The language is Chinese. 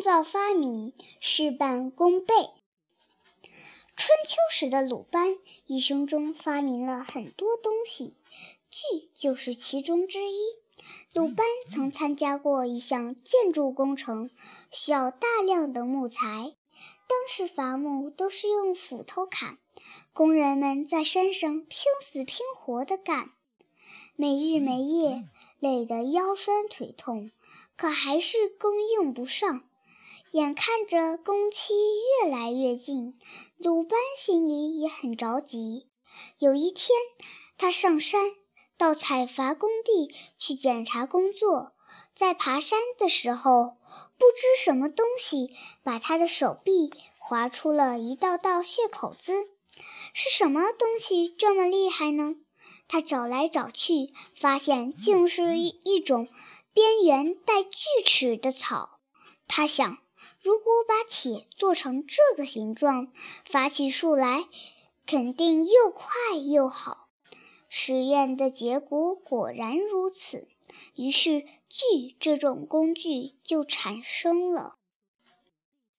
造发明，事半功倍。春秋时的鲁班一生中发明了很多东西，锯就是其中之一。鲁班曾参加过一项建筑工程，需要大量的木材。当时伐木都是用斧头砍，工人们在山上拼死拼活地干，没日没夜，累得腰酸腿痛，可还是供应不上。眼看着工期越来越近，鲁班心里也很着急。有一天，他上山到采伐工地去检查工作，在爬山的时候，不知什么东西把他的手臂划出了一道道血口子。是什么东西这么厉害呢？他找来找去，发现竟是一一种边缘带锯齿的草。他想。如果把铁做成这个形状，伐起树来肯定又快又好。实验的结果果然如此，于是锯这种工具就产生了。